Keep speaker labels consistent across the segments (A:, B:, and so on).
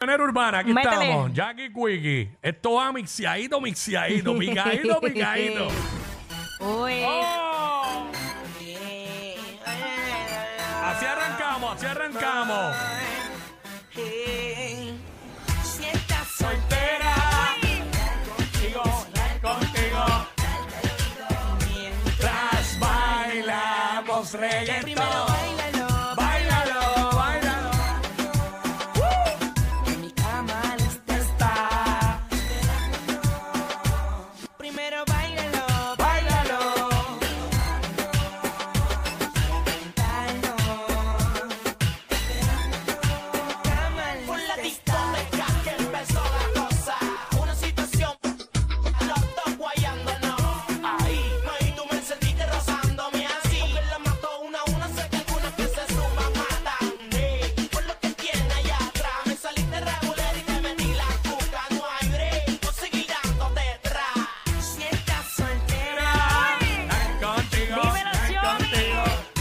A: manera urbana, aquí estamos. Jackie Quickie. Esto va mixiadito, mixiadito, picadito, picadito.
B: Uy.
A: ¡Oh! Así arrancamos, así arrancamos.
C: Si estás
A: soltera, contigo, contigo. Mientras bailamos reggaetón.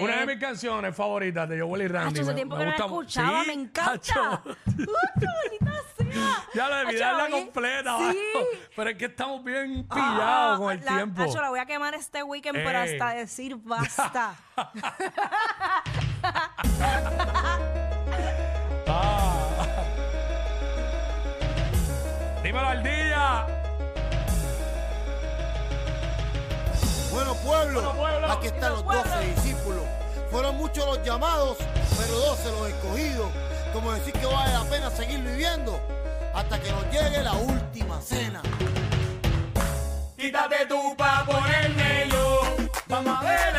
C: Una
A: de mis canciones favoritas de Joel y Randy.
B: Hacho, hace tiempo que la escuchaba, me encanta.
A: Ya la debí darla completa,
B: sí.
A: pero es que estamos bien
B: ah,
A: pillados ah, con el
B: la,
A: tiempo.
B: Hacho, la voy a quemar este weekend, pero
A: eh.
B: hasta decir basta.
A: ah. Dímelo al día.
D: Bueno pueblo, aquí están los doce discípulos. Fueron muchos los llamados, pero doce los escogidos. Como decir que vale la pena seguir viviendo hasta que nos llegue la última cena.
A: Quítate tú pa' ponerme yo, vamos a ver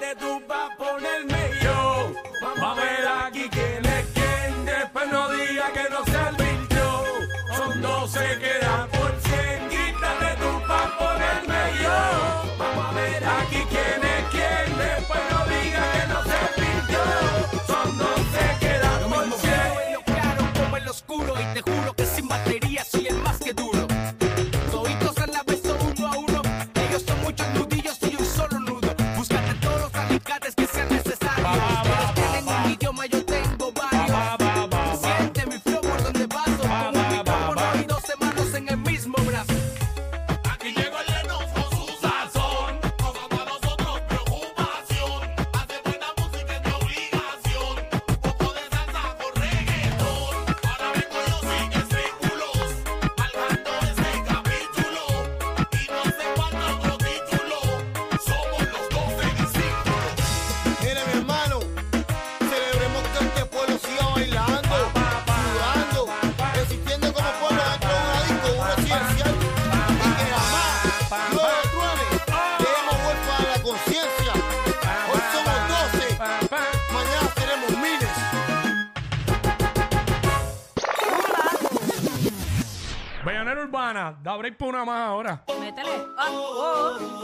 A: Date tú pa' ponerme yo. Vamos a ver aquí quién es quién. Después no diga que no se arbitró. Son 12 que dan por 100. Quítate tú pa' ponerme yo. Vamos a ver aquí quién es quién. Después no diga que no se arbitró. Son 12 que dan por 100.
E: Yo mismo claro como el oscuro y te juro que sin batería soy
A: hermana. Da break por una más ahora.
B: Métele. Ah, oh,
F: oh.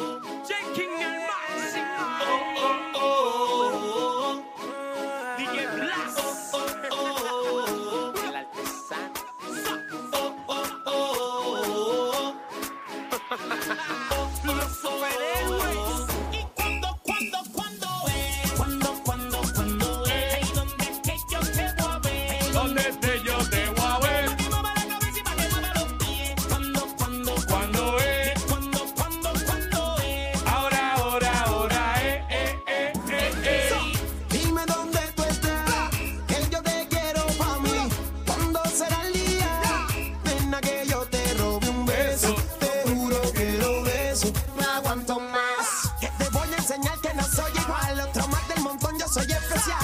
F: yo
G: soy especial.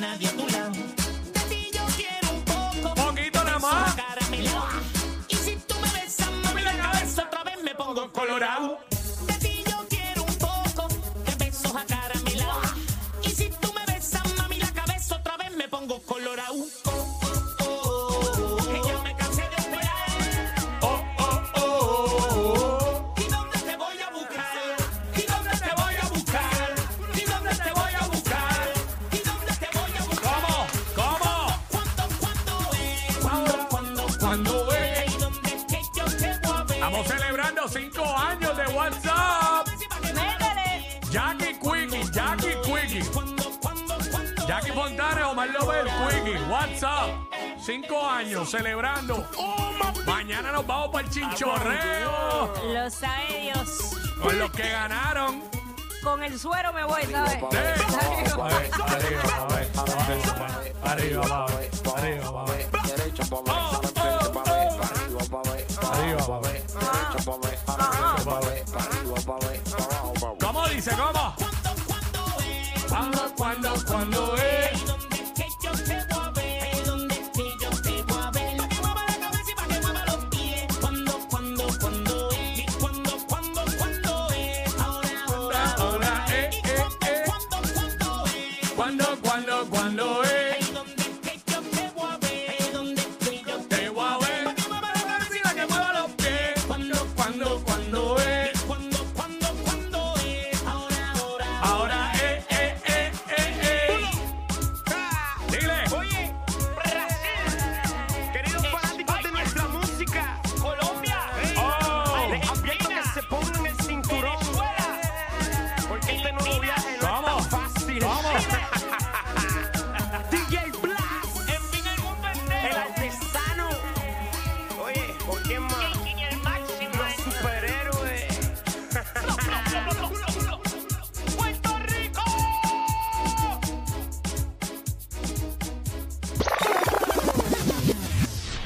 F: nadie tú
A: What's up? Cinco años celebrando. Mañana nos vamos para el chinchorreo.
B: Lo sabe Dios.
A: Con los que ganaron.
B: Con el suero me voy, ¿sabes?
A: Arriba, arriba, arriba, ¿Cómo dice? ¿Cómo? Cuando, cuando, cuando es.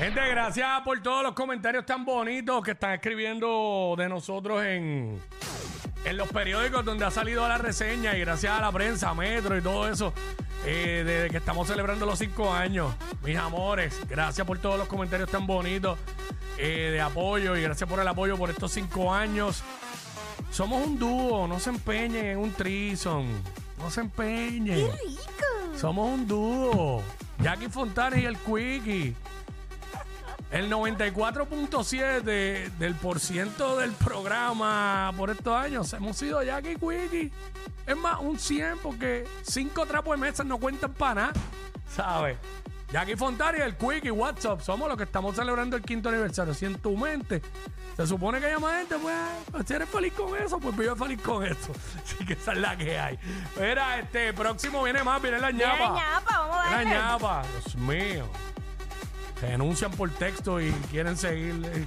A: Gente, gracias por todos los comentarios tan bonitos que están escribiendo de nosotros en, en los periódicos donde ha salido la reseña y gracias a la prensa, Metro y todo eso, eh, desde que estamos celebrando los cinco años. Mis amores, gracias por todos los comentarios tan bonitos eh, de apoyo y gracias por el apoyo por estos cinco años. Somos un dúo, no se empeñen en un trison, no se empeñen. ¡Qué rico! Somos un dúo. Jackie Fontana y el Quickie. El 94.7 del por del programa por estos años hemos sido Jackie Quickie. Es más, un 100 porque cinco trapos de mesa no cuentan para nada, ¿sabes? Jackie Fontari, el Quickie, WhatsApp, somos los que estamos celebrando el quinto aniversario. Si en tu mente se supone que hay más gente, pues ah, si eres feliz con eso, pues vive feliz con eso. Así que esa es la que hay. Mira, este próximo viene más, viene la ñapa.
B: Viene
A: la
B: ñapa, vamos a
A: ver.
B: la
A: ñapa, Dios mío se denuncian por texto y quieren seguir eh,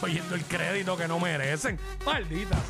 A: cogiendo el crédito que no merecen. Malditas.